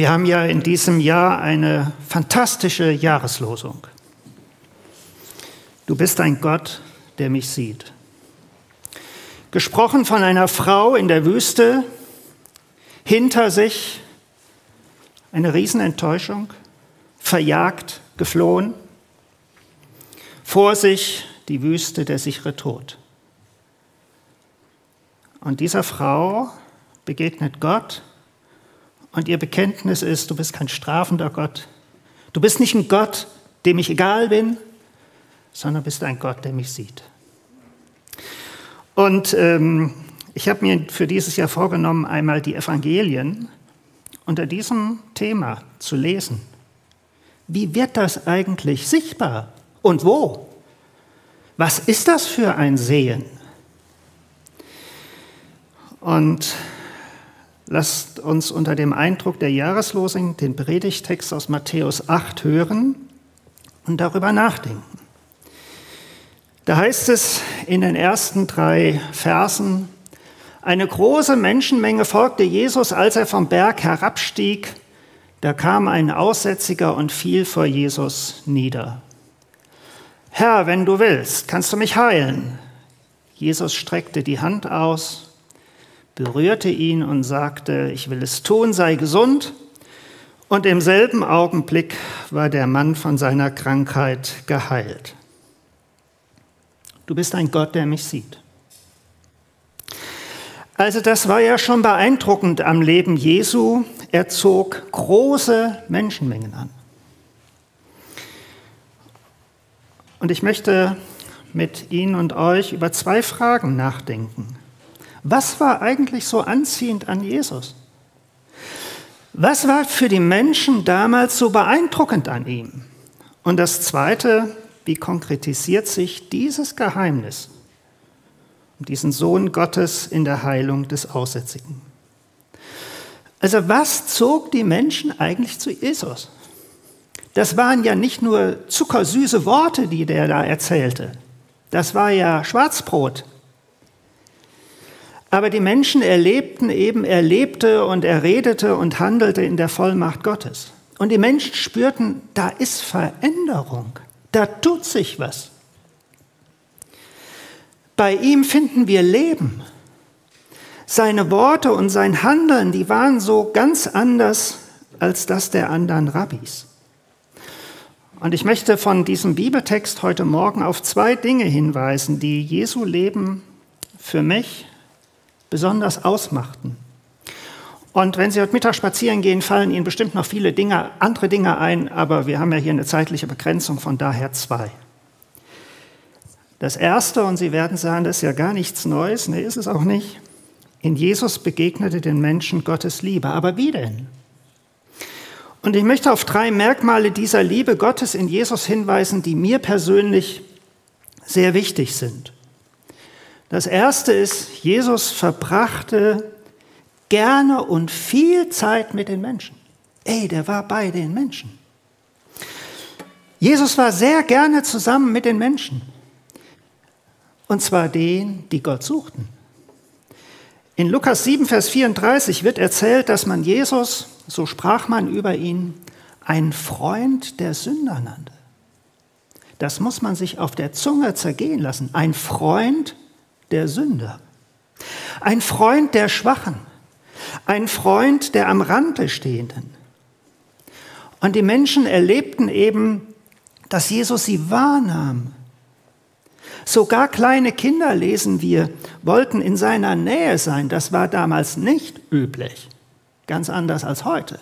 Wir haben ja in diesem Jahr eine fantastische Jahreslosung. Du bist ein Gott, der mich sieht. Gesprochen von einer Frau in der Wüste, hinter sich eine Riesenenttäuschung, verjagt, geflohen, vor sich die Wüste, der sichere Tod. Und dieser Frau begegnet Gott und ihr Bekenntnis ist, du bist kein strafender Gott. Du bist nicht ein Gott, dem ich egal bin, sondern bist ein Gott, der mich sieht. Und ähm, ich habe mir für dieses Jahr vorgenommen, einmal die Evangelien unter diesem Thema zu lesen. Wie wird das eigentlich sichtbar und wo? Was ist das für ein Sehen? Und lasst uns unter dem Eindruck der Jahreslosung den Predigtext aus Matthäus 8 hören und darüber nachdenken. Da heißt es in den ersten drei Versen, eine große Menschenmenge folgte Jesus, als er vom Berg herabstieg. Da kam ein Aussätziger und fiel vor Jesus nieder. Herr, wenn du willst, kannst du mich heilen. Jesus streckte die Hand aus berührte ihn und sagte, ich will es tun, sei gesund. Und im selben Augenblick war der Mann von seiner Krankheit geheilt. Du bist ein Gott, der mich sieht. Also das war ja schon beeindruckend am Leben Jesu. Er zog große Menschenmengen an. Und ich möchte mit Ihnen und euch über zwei Fragen nachdenken. Was war eigentlich so anziehend an Jesus? Was war für die Menschen damals so beeindruckend an ihm? Und das Zweite, wie konkretisiert sich dieses Geheimnis um diesen Sohn Gottes in der Heilung des Aussätzigen? Also was zog die Menschen eigentlich zu Jesus? Das waren ja nicht nur zuckersüße Worte, die der da erzählte. Das war ja Schwarzbrot, aber die Menschen erlebten eben, er lebte und er redete und handelte in der Vollmacht Gottes. Und die Menschen spürten, da ist Veränderung, da tut sich was. Bei ihm finden wir Leben. Seine Worte und sein Handeln, die waren so ganz anders als das der anderen Rabbis. Und ich möchte von diesem Bibeltext heute Morgen auf zwei Dinge hinweisen, die Jesu Leben für mich besonders ausmachten. Und wenn Sie heute Mittag spazieren gehen, fallen Ihnen bestimmt noch viele Dinge, andere Dinge ein, aber wir haben ja hier eine zeitliche Begrenzung, von daher zwei. Das erste, und Sie werden sagen, das ist ja gar nichts Neues, nee, ist es auch nicht. In Jesus begegnete den Menschen Gottes Liebe. Aber wie denn? Und ich möchte auf drei Merkmale dieser Liebe Gottes in Jesus hinweisen, die mir persönlich sehr wichtig sind. Das erste ist, Jesus verbrachte gerne und viel Zeit mit den Menschen. Ey, der war bei den Menschen. Jesus war sehr gerne zusammen mit den Menschen. Und zwar denen, die Gott suchten. In Lukas 7, Vers 34 wird erzählt, dass man Jesus, so sprach man über ihn, einen Freund der Sünder nannte. Das muss man sich auf der Zunge zergehen lassen. Ein Freund der Sünder, ein Freund der Schwachen, ein Freund der am Rande Stehenden. Und die Menschen erlebten eben, dass Jesus sie wahrnahm. Sogar kleine Kinder, lesen wir, wollten in seiner Nähe sein. Das war damals nicht üblich, ganz anders als heute.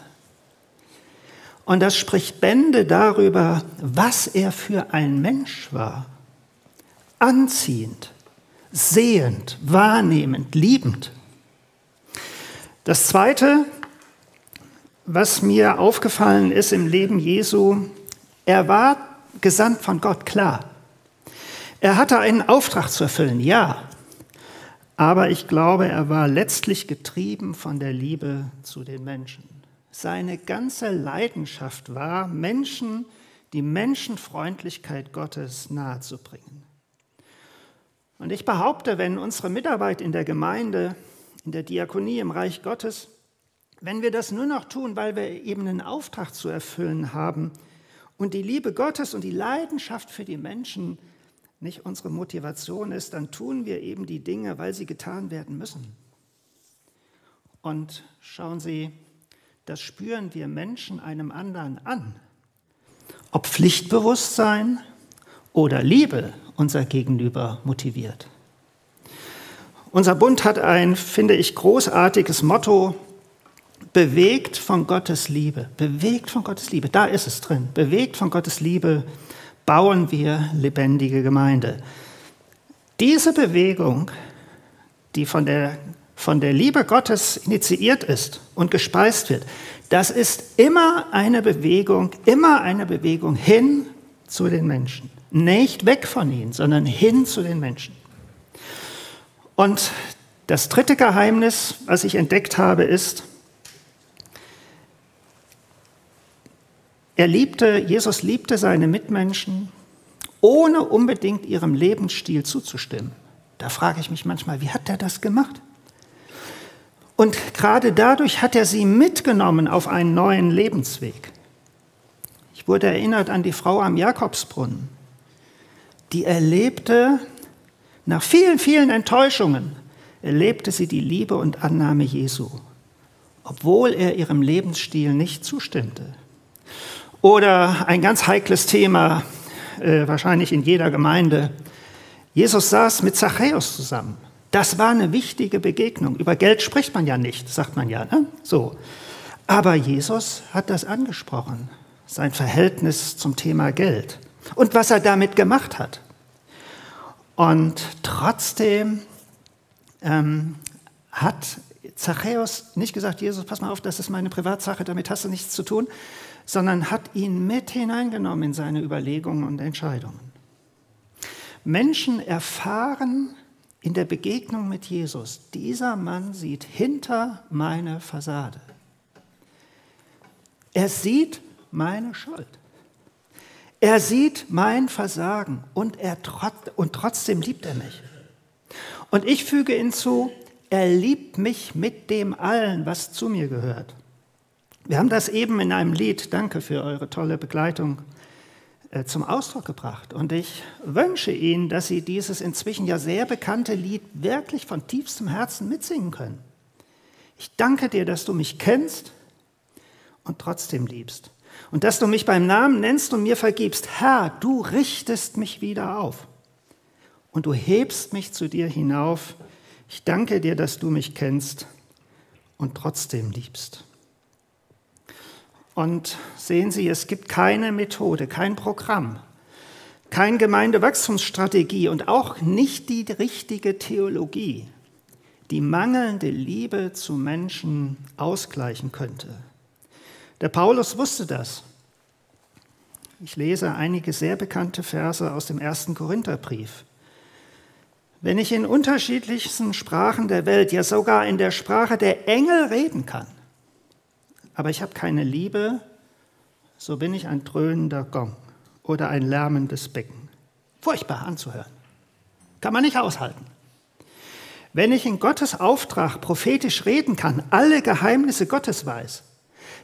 Und das spricht Bände darüber, was er für ein Mensch war. Anziehend, sehend, wahrnehmend, liebend. Das Zweite, was mir aufgefallen ist im Leben Jesu, er war gesandt von Gott, klar. Er hatte einen Auftrag zu erfüllen, ja. Aber ich glaube, er war letztlich getrieben von der Liebe zu den Menschen. Seine ganze Leidenschaft war, Menschen die Menschenfreundlichkeit Gottes nahezubringen. Und ich behaupte, wenn unsere Mitarbeit in der Gemeinde, in der Diakonie im Reich Gottes Wenn wir das nur noch tun, weil wir eben einen Auftrag zu erfüllen haben und die Liebe Gottes und die Leidenschaft für die Menschen nicht unsere Motivation ist, dann tun wir eben die Dinge, weil sie getan werden müssen. Und schauen Sie, das spüren wir Menschen einem anderen an. Ob Pflichtbewusstsein oder Liebe unser Gegenüber motiviert. Unser Bund hat ein, finde ich, großartiges Motto, bewegt von Gottes Liebe. Bewegt von Gottes Liebe, da ist es drin. Bewegt von Gottes Liebe bauen wir lebendige Gemeinde. Diese Bewegung, die von der, von der Liebe Gottes initiiert ist und gespeist wird, das ist immer eine Bewegung, immer eine Bewegung hin zu den Menschen. Nicht weg von ihnen, sondern hin zu den Menschen. Und das dritte Geheimnis, was ich entdeckt habe, ist, er liebte, Jesus liebte seine Mitmenschen, ohne unbedingt ihrem Lebensstil zuzustimmen. Da frage ich mich manchmal, wie hat er das gemacht? Und gerade dadurch hat er sie mitgenommen auf einen neuen Lebensweg. Ich wurde erinnert an die Frau am Jakobsbrunnen, die erlebte nach vielen, vielen Enttäuschungen erlebte sie die Liebe und Annahme Jesu, obwohl er ihrem Lebensstil nicht zustimmte. Oder ein ganz heikles Thema, äh, wahrscheinlich in jeder Gemeinde. Jesus saß mit Zachäus zusammen. Das war eine wichtige Begegnung. Über Geld spricht man ja nicht, sagt man ja. Ne? So. Aber Jesus hat das angesprochen, sein Verhältnis zum Thema Geld und was er damit gemacht hat. Und trotzdem ähm, hat Zachäus nicht gesagt, Jesus, pass mal auf, das ist meine Privatsache, damit hast du nichts zu tun, sondern hat ihn mit hineingenommen in seine Überlegungen und Entscheidungen. Menschen erfahren in der Begegnung mit Jesus, dieser Mann sieht hinter meine Fassade. Er sieht meine Schuld. Er sieht mein Versagen und, er trot und trotzdem liebt er mich. Und ich füge hinzu, er liebt mich mit dem allen, was zu mir gehört. Wir haben das eben in einem Lied, danke für eure tolle Begleitung, äh, zum Ausdruck gebracht. Und ich wünsche Ihnen, dass Sie dieses inzwischen ja sehr bekannte Lied wirklich von tiefstem Herzen mitsingen können. Ich danke dir, dass du mich kennst und trotzdem liebst und dass du mich beim Namen nennst und mir vergibst. Herr, du richtest mich wieder auf und du hebst mich zu dir hinauf. Ich danke dir, dass du mich kennst und trotzdem liebst. Und sehen Sie, es gibt keine Methode, kein Programm, keine Gemeindewachstumsstrategie und auch nicht die richtige Theologie, die mangelnde Liebe zu Menschen ausgleichen könnte. Der Paulus wusste das. Ich lese einige sehr bekannte Verse aus dem ersten Korintherbrief. Wenn ich in unterschiedlichsten Sprachen der Welt, ja sogar in der Sprache der Engel reden kann, aber ich habe keine Liebe, so bin ich ein dröhnender Gong oder ein lärmendes Becken. Furchtbar anzuhören. Kann man nicht aushalten. Wenn ich in Gottes Auftrag prophetisch reden kann, alle Geheimnisse Gottes weiß,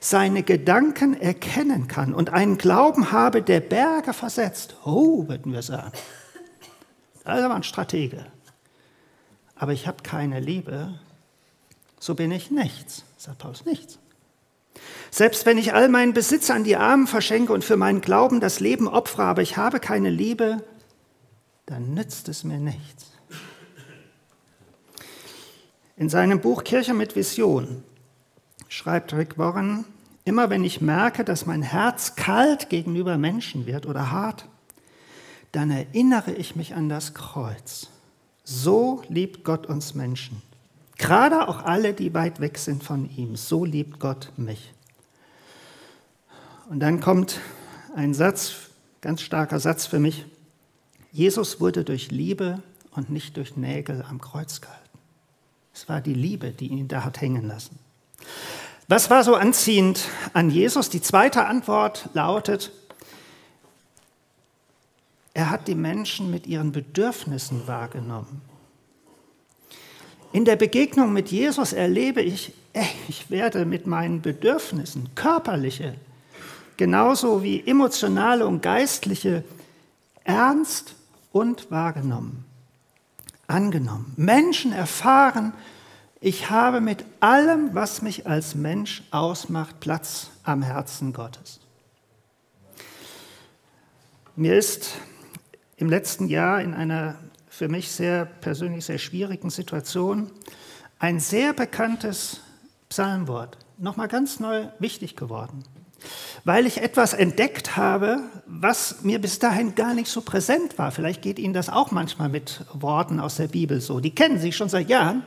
seine Gedanken erkennen kann und einen Glauben habe, der Berge versetzt. Oh, würden wir sagen. Das aber ein Stratege. Aber ich habe keine Liebe, so bin ich nichts, sagt Paulus, nichts. Selbst wenn ich all meinen Besitz an die Armen verschenke und für meinen Glauben das Leben opfere, aber ich habe keine Liebe, dann nützt es mir nichts. In seinem Buch Kirche mit Vision schreibt Rick Warren, Immer wenn ich merke, dass mein Herz kalt gegenüber Menschen wird oder hart, dann erinnere ich mich an das Kreuz. So liebt Gott uns Menschen. Gerade auch alle, die weit weg sind von ihm. So liebt Gott mich. Und dann kommt ein Satz, ganz starker Satz für mich. Jesus wurde durch Liebe und nicht durch Nägel am Kreuz gehalten. Es war die Liebe, die ihn da hat hängen lassen. Was war so anziehend an Jesus? Die zweite Antwort lautet, er hat die Menschen mit ihren Bedürfnissen wahrgenommen. In der Begegnung mit Jesus erlebe ich ich werde mit meinen Bedürfnissen, körperliche, genauso wie emotionale und geistliche, ernst und wahrgenommen, angenommen. Menschen erfahren, ich habe mit allem, was mich als Mensch ausmacht, Platz am Herzen Gottes. Mir ist im letzten Jahr in einer für mich sehr persönlich sehr schwierigen Situation ein sehr bekanntes Psalmwort nochmal ganz neu wichtig geworden, weil ich etwas entdeckt habe, was mir bis dahin gar nicht so präsent war. Vielleicht geht Ihnen das auch manchmal mit Worten aus der Bibel so. Die kennen Sie schon seit Jahren,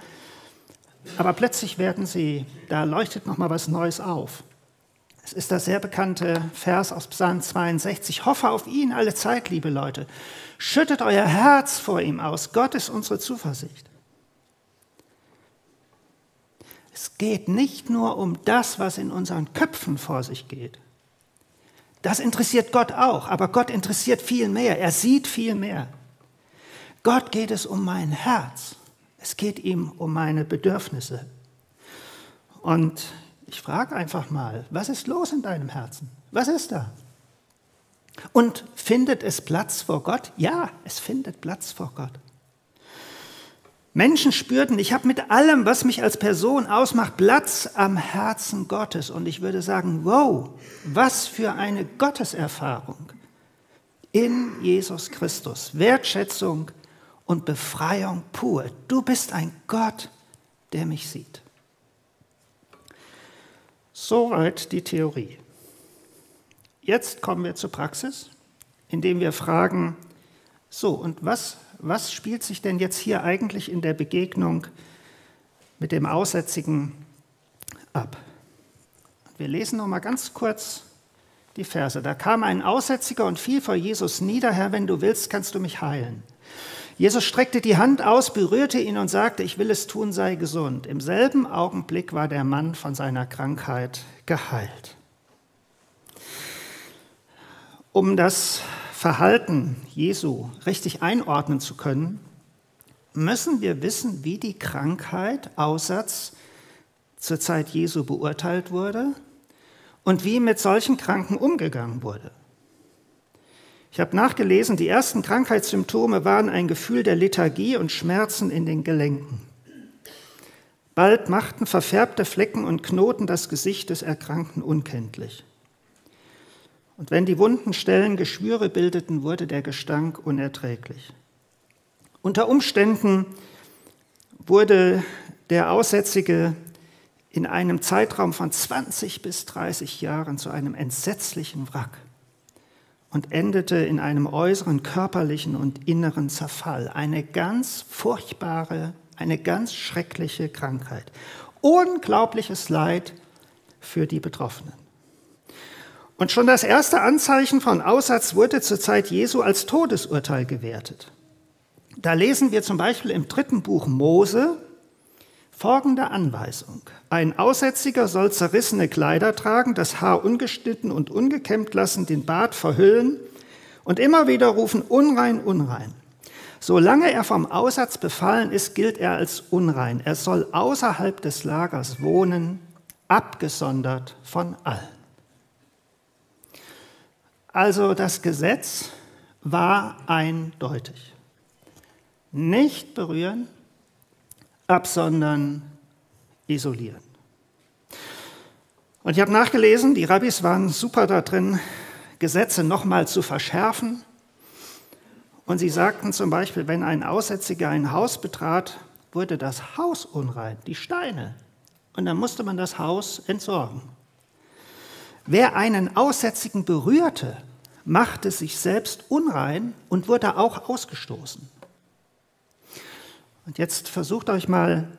aber plötzlich werden sie, da leuchtet nochmal was Neues auf. Es ist der sehr bekannte Vers aus Psalm 62. Hoffe auf ihn alle Zeit, liebe Leute. Schüttet euer Herz vor ihm aus. Gott ist unsere Zuversicht. Es geht nicht nur um das, was in unseren Köpfen vor sich geht. Das interessiert Gott auch, aber Gott interessiert viel mehr. Er sieht viel mehr. Gott geht es um mein Herz. Es geht ihm um meine Bedürfnisse. Und ich frage einfach mal, was ist los in deinem Herzen? Was ist da? Und findet es Platz vor Gott? Ja, es findet Platz vor Gott. Menschen spürten, ich habe mit allem, was mich als Person ausmacht, Platz am Herzen Gottes. Und ich würde sagen, wow, was für eine Gotteserfahrung in Jesus Christus. Wertschätzung und Befreiung pur. Du bist ein Gott, der mich sieht. Soweit die Theorie. Jetzt kommen wir zur Praxis, indem wir fragen, so, und was, was spielt sich denn jetzt hier eigentlich in der Begegnung mit dem Aussätzigen ab? Wir lesen noch mal ganz kurz die Verse. Da kam ein Aussätziger und fiel vor Jesus nieder, Herr, wenn du willst, kannst du mich heilen. Jesus streckte die Hand aus, berührte ihn und sagte, ich will es tun, sei gesund. Im selben Augenblick war der Mann von seiner Krankheit geheilt. Um das Verhalten Jesu richtig einordnen zu können, müssen wir wissen, wie die Krankheit Aussatz zur Zeit Jesu beurteilt wurde und wie mit solchen Kranken umgegangen wurde. Ich habe nachgelesen, die ersten Krankheitssymptome waren ein Gefühl der Lethargie und Schmerzen in den Gelenken. Bald machten verfärbte Flecken und Knoten das Gesicht des Erkrankten unkenntlich. Und wenn die wunden Stellen Geschwüre bildeten, wurde der Gestank unerträglich. Unter Umständen wurde der Aussätzige in einem Zeitraum von 20 bis 30 Jahren zu einem entsetzlichen Wrack und endete in einem äußeren körperlichen und inneren Zerfall. Eine ganz furchtbare, eine ganz schreckliche Krankheit. Unglaubliches Leid für die Betroffenen. Und schon das erste Anzeichen von Aussatz wurde zur Zeit Jesu als Todesurteil gewertet. Da lesen wir zum Beispiel im dritten Buch Mose, Folgende Anweisung. Ein Aussätziger soll zerrissene Kleider tragen, das Haar ungeschnitten und ungekämmt lassen, den Bart verhüllen und immer wieder rufen, unrein, unrein. Solange er vom Aussatz befallen ist, gilt er als unrein. Er soll außerhalb des Lagers wohnen, abgesondert von allen. Also das Gesetz war eindeutig. Nicht berühren, absondern, isolieren. Und ich habe nachgelesen, die Rabbis waren super da drin, Gesetze nochmal zu verschärfen. Und sie sagten zum Beispiel, wenn ein Aussätziger ein Haus betrat, wurde das Haus unrein, die Steine. Und dann musste man das Haus entsorgen. Wer einen Aussätzigen berührte, machte sich selbst unrein und wurde auch ausgestoßen. Und jetzt versucht euch mal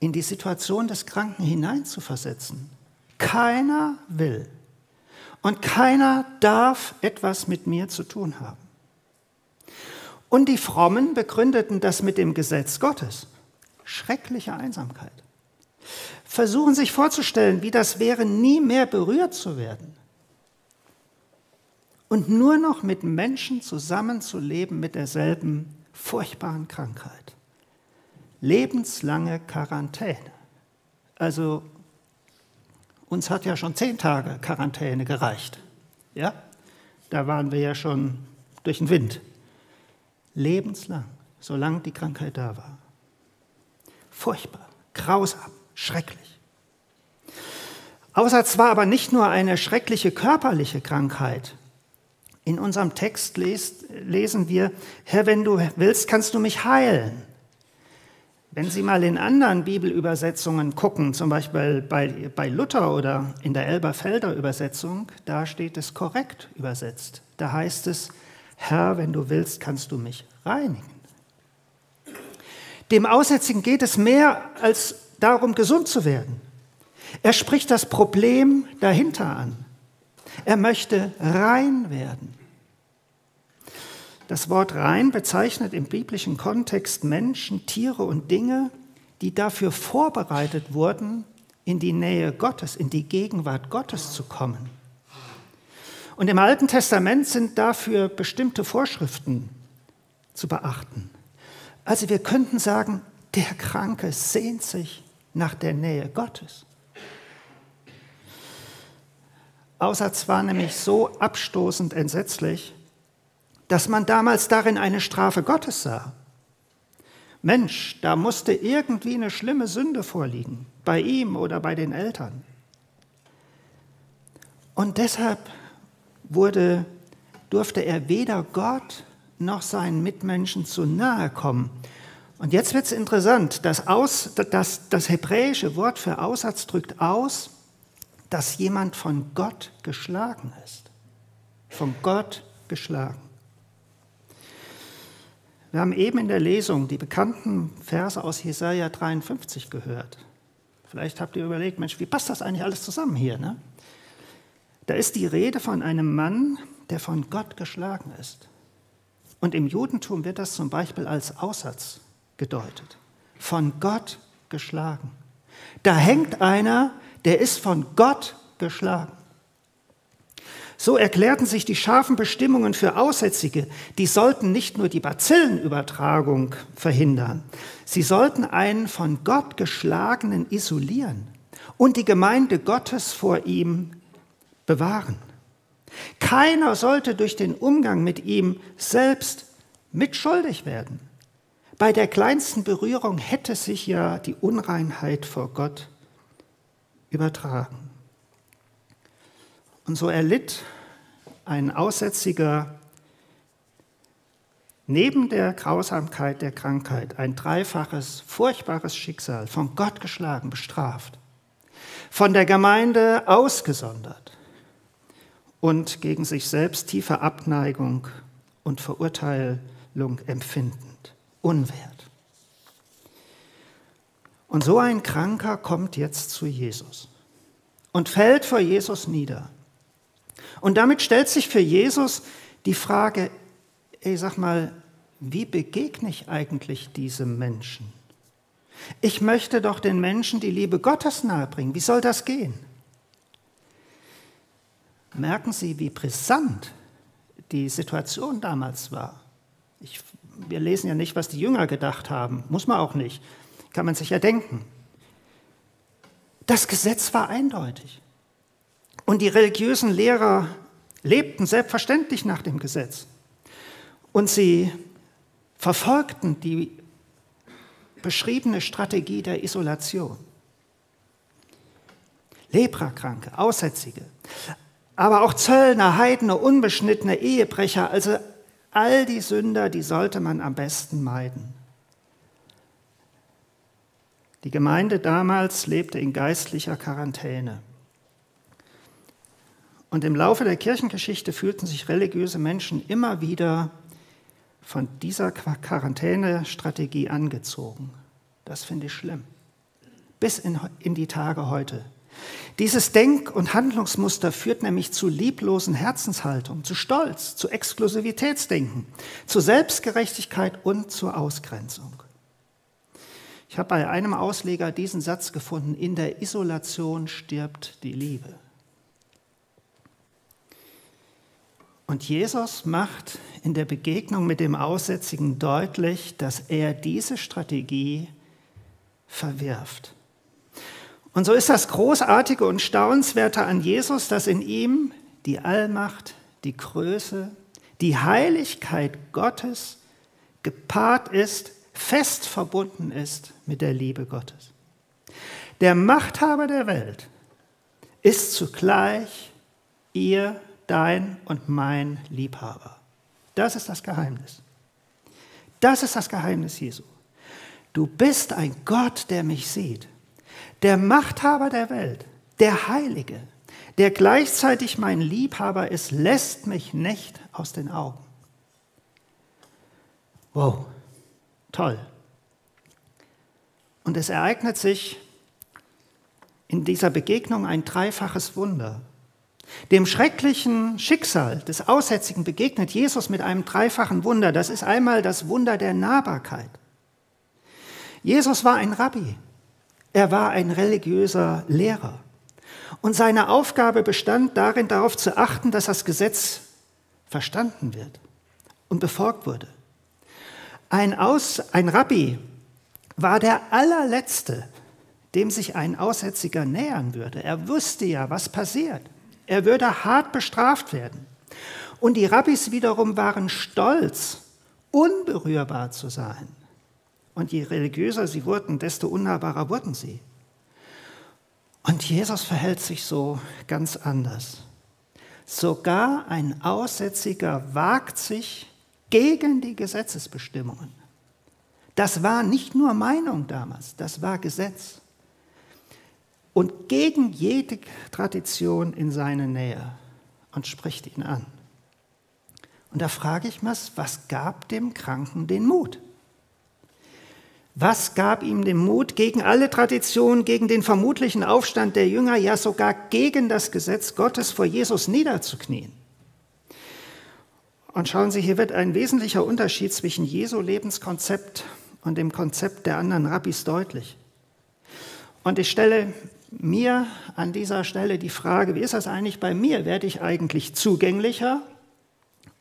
in die Situation des Kranken hineinzuversetzen. Keiner will und keiner darf etwas mit mir zu tun haben. Und die Frommen begründeten das mit dem Gesetz Gottes. Schreckliche Einsamkeit. Versuchen sich vorzustellen, wie das wäre, nie mehr berührt zu werden. Und nur noch mit Menschen zusammenzuleben mit derselben furchtbaren Krankheit lebenslange Quarantäne. Also uns hat ja schon zehn Tage Quarantäne gereicht. Ja? Da waren wir ja schon durch den Wind. Lebenslang, solange die Krankheit da war. Furchtbar, grausam, schrecklich. Außer zwar aber nicht nur eine schreckliche körperliche Krankheit. In unserem Text lesen wir, Herr, wenn du willst, kannst du mich heilen. Wenn Sie mal in anderen Bibelübersetzungen gucken, zum Beispiel bei, bei Luther oder in der Elberfelder Übersetzung, da steht es korrekt übersetzt. Da heißt es, Herr, wenn du willst, kannst du mich reinigen. Dem Aussätzigen geht es mehr als darum, gesund zu werden. Er spricht das Problem dahinter an. Er möchte rein werden. Das Wort rein bezeichnet im biblischen Kontext Menschen, Tiere und Dinge, die dafür vorbereitet wurden, in die Nähe Gottes, in die Gegenwart Gottes zu kommen. Und im Alten Testament sind dafür bestimmte Vorschriften zu beachten. Also wir könnten sagen, der Kranke sehnt sich nach der Nähe Gottes. Aussatz war nämlich so abstoßend entsetzlich, dass man damals darin eine Strafe Gottes sah. Mensch, da musste irgendwie eine schlimme Sünde vorliegen, bei ihm oder bei den Eltern. Und deshalb wurde, durfte er weder Gott noch seinen Mitmenschen zu nahe kommen. Und jetzt wird es interessant, das, aus, das, das hebräische Wort für Aussatz drückt aus, dass jemand von Gott geschlagen ist. Von Gott geschlagen. Wir haben eben in der Lesung die bekannten Verse aus Jesaja 53 gehört. Vielleicht habt ihr überlegt, Mensch, wie passt das eigentlich alles zusammen hier? Ne? Da ist die Rede von einem Mann, der von Gott geschlagen ist. Und im Judentum wird das zum Beispiel als Aussatz gedeutet. Von Gott geschlagen. Da hängt einer, der ist von Gott geschlagen. So erklärten sich die scharfen Bestimmungen für Aussätzige, die sollten nicht nur die Bazillenübertragung verhindern, sie sollten einen von Gott geschlagenen isolieren und die Gemeinde Gottes vor ihm bewahren. Keiner sollte durch den Umgang mit ihm selbst mitschuldig werden. Bei der kleinsten Berührung hätte sich ja die Unreinheit vor Gott übertragen. Und so erlitt ein Aussätziger neben der Grausamkeit der Krankheit ein dreifaches, furchtbares Schicksal, von Gott geschlagen, bestraft, von der Gemeinde ausgesondert und gegen sich selbst tiefe Abneigung und Verurteilung empfindend, unwert. Und so ein Kranker kommt jetzt zu Jesus und fällt vor Jesus nieder. Und damit stellt sich für Jesus die Frage, ey, sag mal, wie begegne ich eigentlich diesem Menschen? Ich möchte doch den Menschen die Liebe Gottes nahebringen. Wie soll das gehen? Merken Sie, wie brisant die Situation damals war. Ich, wir lesen ja nicht, was die Jünger gedacht haben. Muss man auch nicht. Kann man sich ja denken. Das Gesetz war eindeutig. Und die religiösen Lehrer lebten selbstverständlich nach dem Gesetz. Und sie verfolgten die beschriebene Strategie der Isolation. Leprakranke, Aussätzige, aber auch Zöllner, Heidene, Unbeschnittene, Ehebrecher, also all die Sünder, die sollte man am besten meiden. Die Gemeinde damals lebte in geistlicher Quarantäne. Und im Laufe der Kirchengeschichte fühlten sich religiöse Menschen immer wieder von dieser Quarantänestrategie angezogen. Das finde ich schlimm. Bis in, in die Tage heute. Dieses Denk- und Handlungsmuster führt nämlich zu lieblosen Herzenshaltungen, zu Stolz, zu Exklusivitätsdenken, zu Selbstgerechtigkeit und zur Ausgrenzung. Ich habe bei einem Ausleger diesen Satz gefunden, in der Isolation stirbt die Liebe. Und Jesus macht in der Begegnung mit dem Aussätzigen deutlich, dass er diese Strategie verwirft. Und so ist das Großartige und Staunenswerte an Jesus, dass in ihm die Allmacht, die Größe, die Heiligkeit Gottes gepaart ist, fest verbunden ist mit der Liebe Gottes. Der Machthaber der Welt ist zugleich ihr, dein und mein Liebhaber. Das ist das Geheimnis. Das ist das Geheimnis Jesu. Du bist ein Gott, der mich sieht. Der Machthaber der Welt, der Heilige, der gleichzeitig mein Liebhaber ist, lässt mich nicht aus den Augen. Wow, toll. Und es ereignet sich in dieser Begegnung ein dreifaches Wunder. Dem schrecklichen Schicksal des Aussätzigen begegnet Jesus mit einem dreifachen Wunder. Das ist einmal das Wunder der Nahbarkeit. Jesus war ein Rabbi. Er war ein religiöser Lehrer. Und seine Aufgabe bestand darin, darauf zu achten, dass das Gesetz verstanden wird und befolgt wurde. Ein, Aus, ein Rabbi war der allerletzte, dem sich ein Aussätziger nähern würde. Er wusste ja, was passiert. Er würde hart bestraft werden. Und die Rabbis wiederum waren stolz, unberührbar zu sein. Und je religiöser sie wurden, desto unnahbarer wurden sie. Und Jesus verhält sich so ganz anders. Sogar ein Aussätziger wagt sich gegen die Gesetzesbestimmungen. Das war nicht nur Meinung damals, das war Gesetz. Und gegen jede Tradition in seine Nähe und spricht ihn an. Und da frage ich mich, was gab dem Kranken den Mut? Was gab ihm den Mut, gegen alle Traditionen, gegen den vermutlichen Aufstand der Jünger, ja sogar gegen das Gesetz Gottes vor Jesus niederzuknien? Und schauen Sie, hier wird ein wesentlicher Unterschied zwischen Jesu Lebenskonzept und dem Konzept der anderen Rabbis deutlich. Und ich stelle mir an dieser Stelle die Frage, wie ist das eigentlich bei mir? Werde ich eigentlich zugänglicher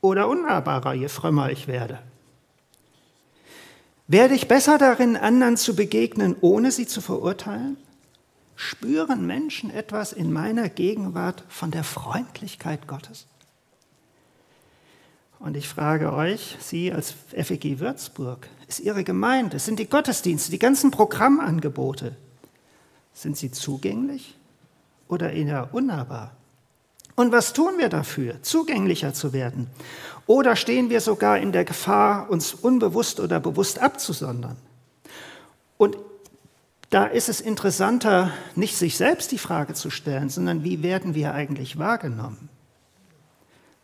oder unnahbarer, je frömmer ich werde? Werde ich besser darin, anderen zu begegnen, ohne sie zu verurteilen? Spüren Menschen etwas in meiner Gegenwart von der Freundlichkeit Gottes? Und ich frage euch, Sie als FEG Würzburg, ist Ihre Gemeinde, sind die Gottesdienste, die ganzen Programmangebote, sind sie zugänglich oder eher unnahbar? Und was tun wir dafür, zugänglicher zu werden? Oder stehen wir sogar in der Gefahr, uns unbewusst oder bewusst abzusondern? Und da ist es interessanter, nicht sich selbst die Frage zu stellen, sondern wie werden wir eigentlich wahrgenommen?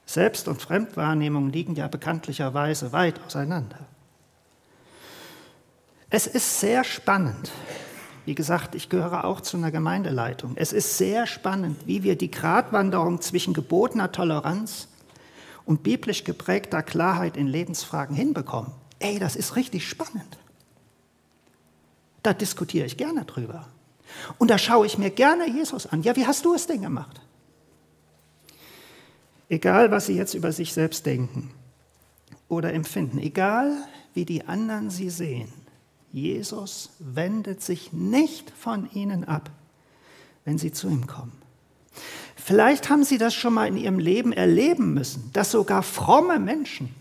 Selbst- und Fremdwahrnehmung liegen ja bekanntlicherweise weit auseinander. Es ist sehr spannend. Wie gesagt, ich gehöre auch zu einer Gemeindeleitung. Es ist sehr spannend, wie wir die Gratwanderung zwischen gebotener Toleranz und biblisch geprägter Klarheit in Lebensfragen hinbekommen. Ey, das ist richtig spannend. Da diskutiere ich gerne drüber. Und da schaue ich mir gerne Jesus an. Ja, wie hast du es denn gemacht? Egal, was Sie jetzt über sich selbst denken oder empfinden, egal, wie die anderen Sie sehen, Jesus wendet sich nicht von ihnen ab, wenn Sie zu ihm kommen. Vielleicht haben Sie das schon mal in Ihrem Leben erleben müssen, dass sogar fromme Menschen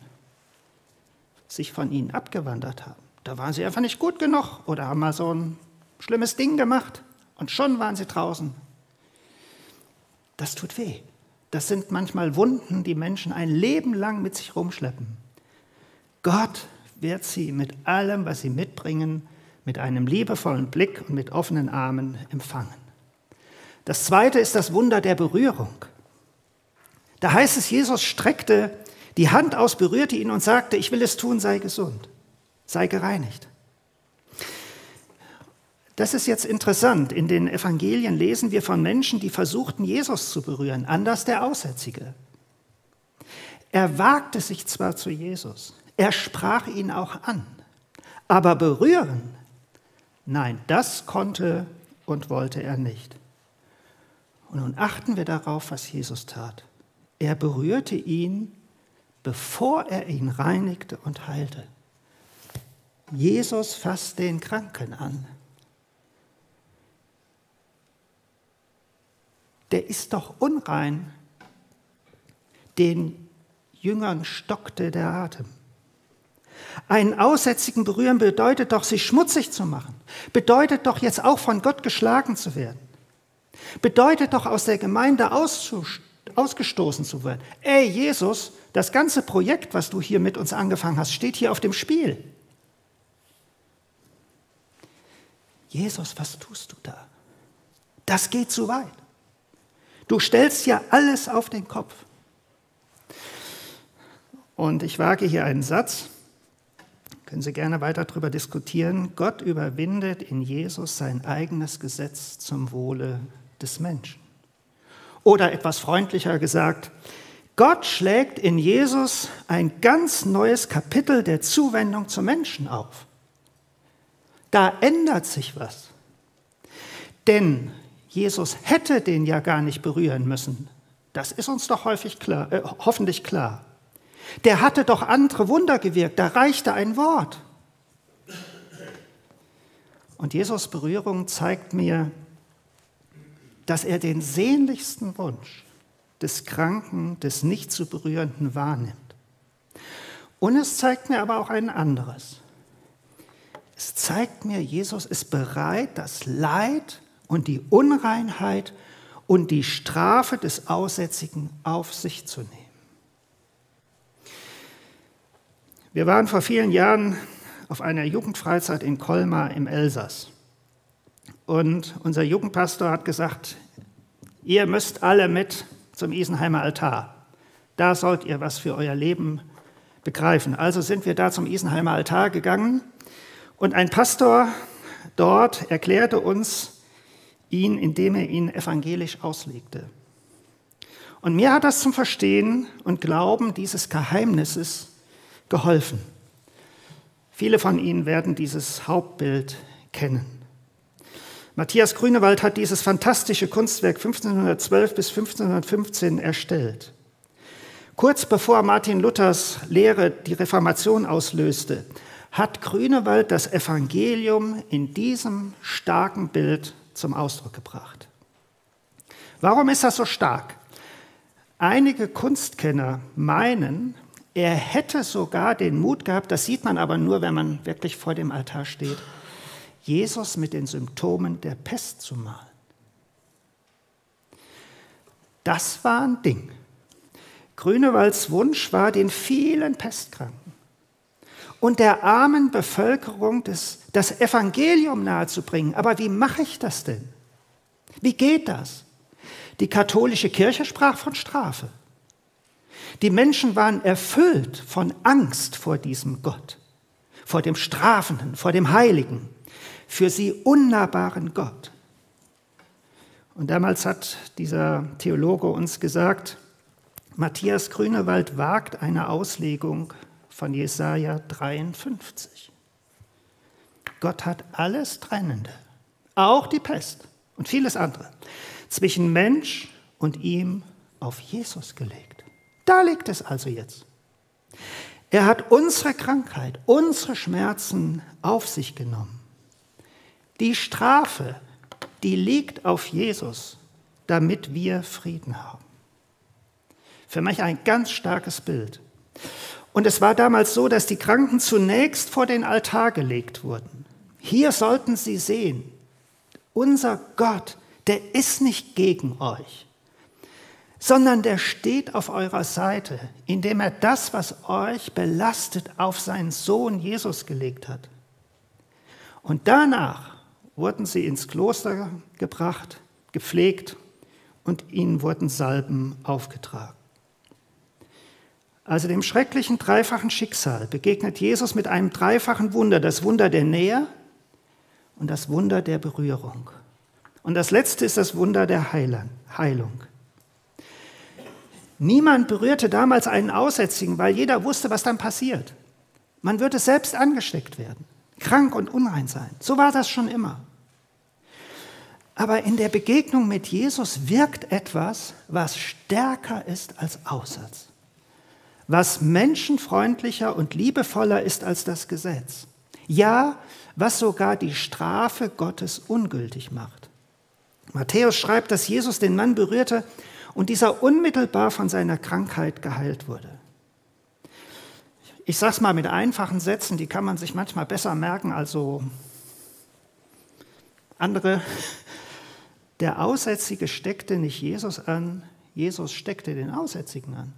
sich von Ihnen abgewandert haben. Da waren Sie einfach nicht gut genug oder haben mal so ein schlimmes Ding gemacht und schon waren Sie draußen. Das tut weh. Das sind manchmal Wunden, die Menschen ein Leben lang mit sich rumschleppen. Gott wird sie mit allem, was sie mitbringen, mit einem liebevollen Blick und mit offenen Armen empfangen. Das zweite ist das Wunder der Berührung. Da heißt es, Jesus streckte die Hand aus, berührte ihn und sagte, ich will es tun, sei gesund, sei gereinigt. Das ist jetzt interessant. In den Evangelien lesen wir von Menschen, die versuchten, Jesus zu berühren, anders der Aussätzige. Er wagte sich zwar zu Jesus, er sprach ihn auch an, aber berühren, nein, das konnte und wollte er nicht. Und nun achten wir darauf, was Jesus tat. Er berührte ihn, bevor er ihn reinigte und heilte. Jesus fasst den Kranken an. der ist doch unrein. Den Jüngern stockte der Atem. Einen Aussätzigen berühren bedeutet doch, sich schmutzig zu machen. Bedeutet doch jetzt auch von Gott geschlagen zu werden. Bedeutet doch aus der Gemeinde ausgestoßen zu werden. Ey, Jesus, das ganze Projekt, was du hier mit uns angefangen hast, steht hier auf dem Spiel. Jesus, was tust du da? Das geht zu weit. Du stellst ja alles auf den Kopf. Und ich wage hier einen Satz, können Sie gerne weiter darüber diskutieren. Gott überwindet in Jesus sein eigenes Gesetz zum Wohle des Menschen. Oder etwas freundlicher gesagt, Gott schlägt in Jesus ein ganz neues Kapitel der Zuwendung zum Menschen auf. Da ändert sich was. Denn Jesus hätte den ja gar nicht berühren müssen. Das ist uns doch häufig klar, äh, hoffentlich klar. Der hatte doch andere Wunder gewirkt, da reichte ein Wort. Und Jesus Berührung zeigt mir, dass er den sehnlichsten Wunsch des Kranken, des nicht zu berührenden wahrnimmt. Und es zeigt mir aber auch ein anderes. Es zeigt mir, Jesus ist bereit, das Leid und die Unreinheit und die Strafe des Aussätzigen auf sich zu nehmen. Wir waren vor vielen Jahren auf einer Jugendfreizeit in Colmar im Elsass. Und unser Jugendpastor hat gesagt, ihr müsst alle mit zum Isenheimer Altar. Da sollt ihr was für euer Leben begreifen. Also sind wir da zum Isenheimer Altar gegangen und ein Pastor dort erklärte uns ihn, indem er ihn evangelisch auslegte. Und mir hat das zum Verstehen und Glauben dieses Geheimnisses geholfen. Viele von Ihnen werden dieses Hauptbild kennen. Matthias Grünewald hat dieses fantastische Kunstwerk 1512 bis 1515 erstellt. Kurz bevor Martin Luthers Lehre die Reformation auslöste, hat Grünewald das Evangelium in diesem starken Bild zum Ausdruck gebracht. Warum ist das so stark? Einige Kunstkenner meinen, er hätte sogar den Mut gehabt, das sieht man aber nur, wenn man wirklich vor dem Altar steht, Jesus mit den Symptomen der Pest zu malen. Das war ein Ding. Grünewalds Wunsch war, den vielen Pestkranken und der armen Bevölkerung des, das Evangelium nahezubringen. Aber wie mache ich das denn? Wie geht das? Die katholische Kirche sprach von Strafe. Die Menschen waren erfüllt von Angst vor diesem Gott, vor dem Strafenden, vor dem Heiligen, für sie unnahbaren Gott. Und damals hat dieser Theologe uns gesagt, Matthias Grünewald wagt eine Auslegung von Jesaja 53. Gott hat alles Trennende, auch die Pest und vieles andere, zwischen Mensch und ihm auf Jesus gelegt. Da liegt es also jetzt. Er hat unsere Krankheit, unsere Schmerzen auf sich genommen. Die Strafe, die liegt auf Jesus, damit wir Frieden haben. Für mich ein ganz starkes Bild. Und es war damals so, dass die Kranken zunächst vor den Altar gelegt wurden. Hier sollten sie sehen, unser Gott, der ist nicht gegen euch sondern der steht auf eurer Seite, indem er das, was euch belastet, auf seinen Sohn Jesus gelegt hat. Und danach wurden sie ins Kloster gebracht, gepflegt und ihnen wurden Salben aufgetragen. Also dem schrecklichen dreifachen Schicksal begegnet Jesus mit einem dreifachen Wunder, das Wunder der Nähe und das Wunder der Berührung. Und das letzte ist das Wunder der Heilung. Niemand berührte damals einen Aussätzigen, weil jeder wusste, was dann passiert. Man würde selbst angesteckt werden, krank und unrein sein. So war das schon immer. Aber in der Begegnung mit Jesus wirkt etwas, was stärker ist als Aussatz, was menschenfreundlicher und liebevoller ist als das Gesetz. Ja, was sogar die Strafe Gottes ungültig macht. Matthäus schreibt, dass Jesus den Mann berührte und dieser unmittelbar von seiner Krankheit geheilt wurde. Ich sage es mal mit einfachen Sätzen, die kann man sich manchmal besser merken als so andere. Der Aussätzige steckte nicht Jesus an, Jesus steckte den Aussätzigen an.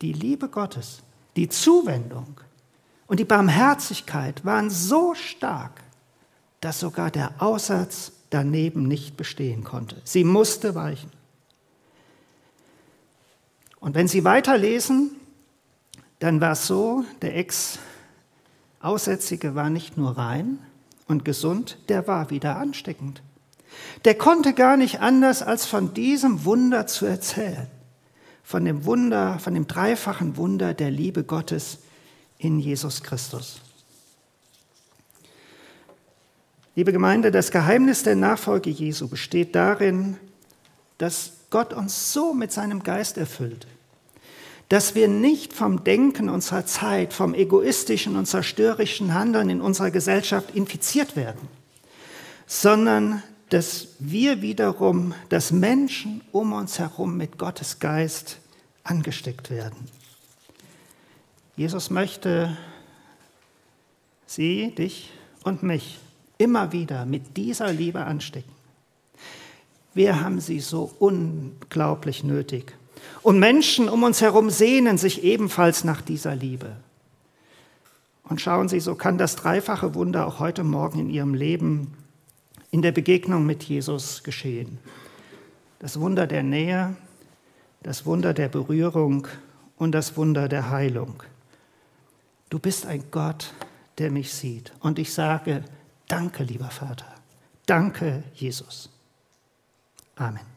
Die Liebe Gottes, die Zuwendung und die Barmherzigkeit waren so stark, dass sogar der Aussatz daneben nicht bestehen konnte. Sie musste weichen. Und wenn Sie weiterlesen, dann war es so, der Ex-Aussätzige war nicht nur rein und gesund, der war wieder ansteckend. Der konnte gar nicht anders, als von diesem Wunder zu erzählen. Von dem Wunder, von dem dreifachen Wunder der Liebe Gottes in Jesus Christus. Liebe Gemeinde, das Geheimnis der Nachfolge Jesu besteht darin, dass Gott uns so mit seinem Geist erfüllt, dass wir nicht vom Denken unserer Zeit, vom egoistischen und zerstörerischen Handeln in unserer Gesellschaft infiziert werden, sondern dass wir wiederum, dass Menschen um uns herum mit Gottes Geist angesteckt werden. Jesus möchte sie, dich und mich immer wieder mit dieser Liebe anstecken. Wir haben sie so unglaublich nötig. Und Menschen um uns herum sehnen sich ebenfalls nach dieser Liebe. Und schauen Sie, so kann das dreifache Wunder auch heute Morgen in Ihrem Leben, in der Begegnung mit Jesus geschehen. Das Wunder der Nähe, das Wunder der Berührung und das Wunder der Heilung. Du bist ein Gott, der mich sieht. Und ich sage, Danke, lieber Vater. Danke, Jesus. Amen.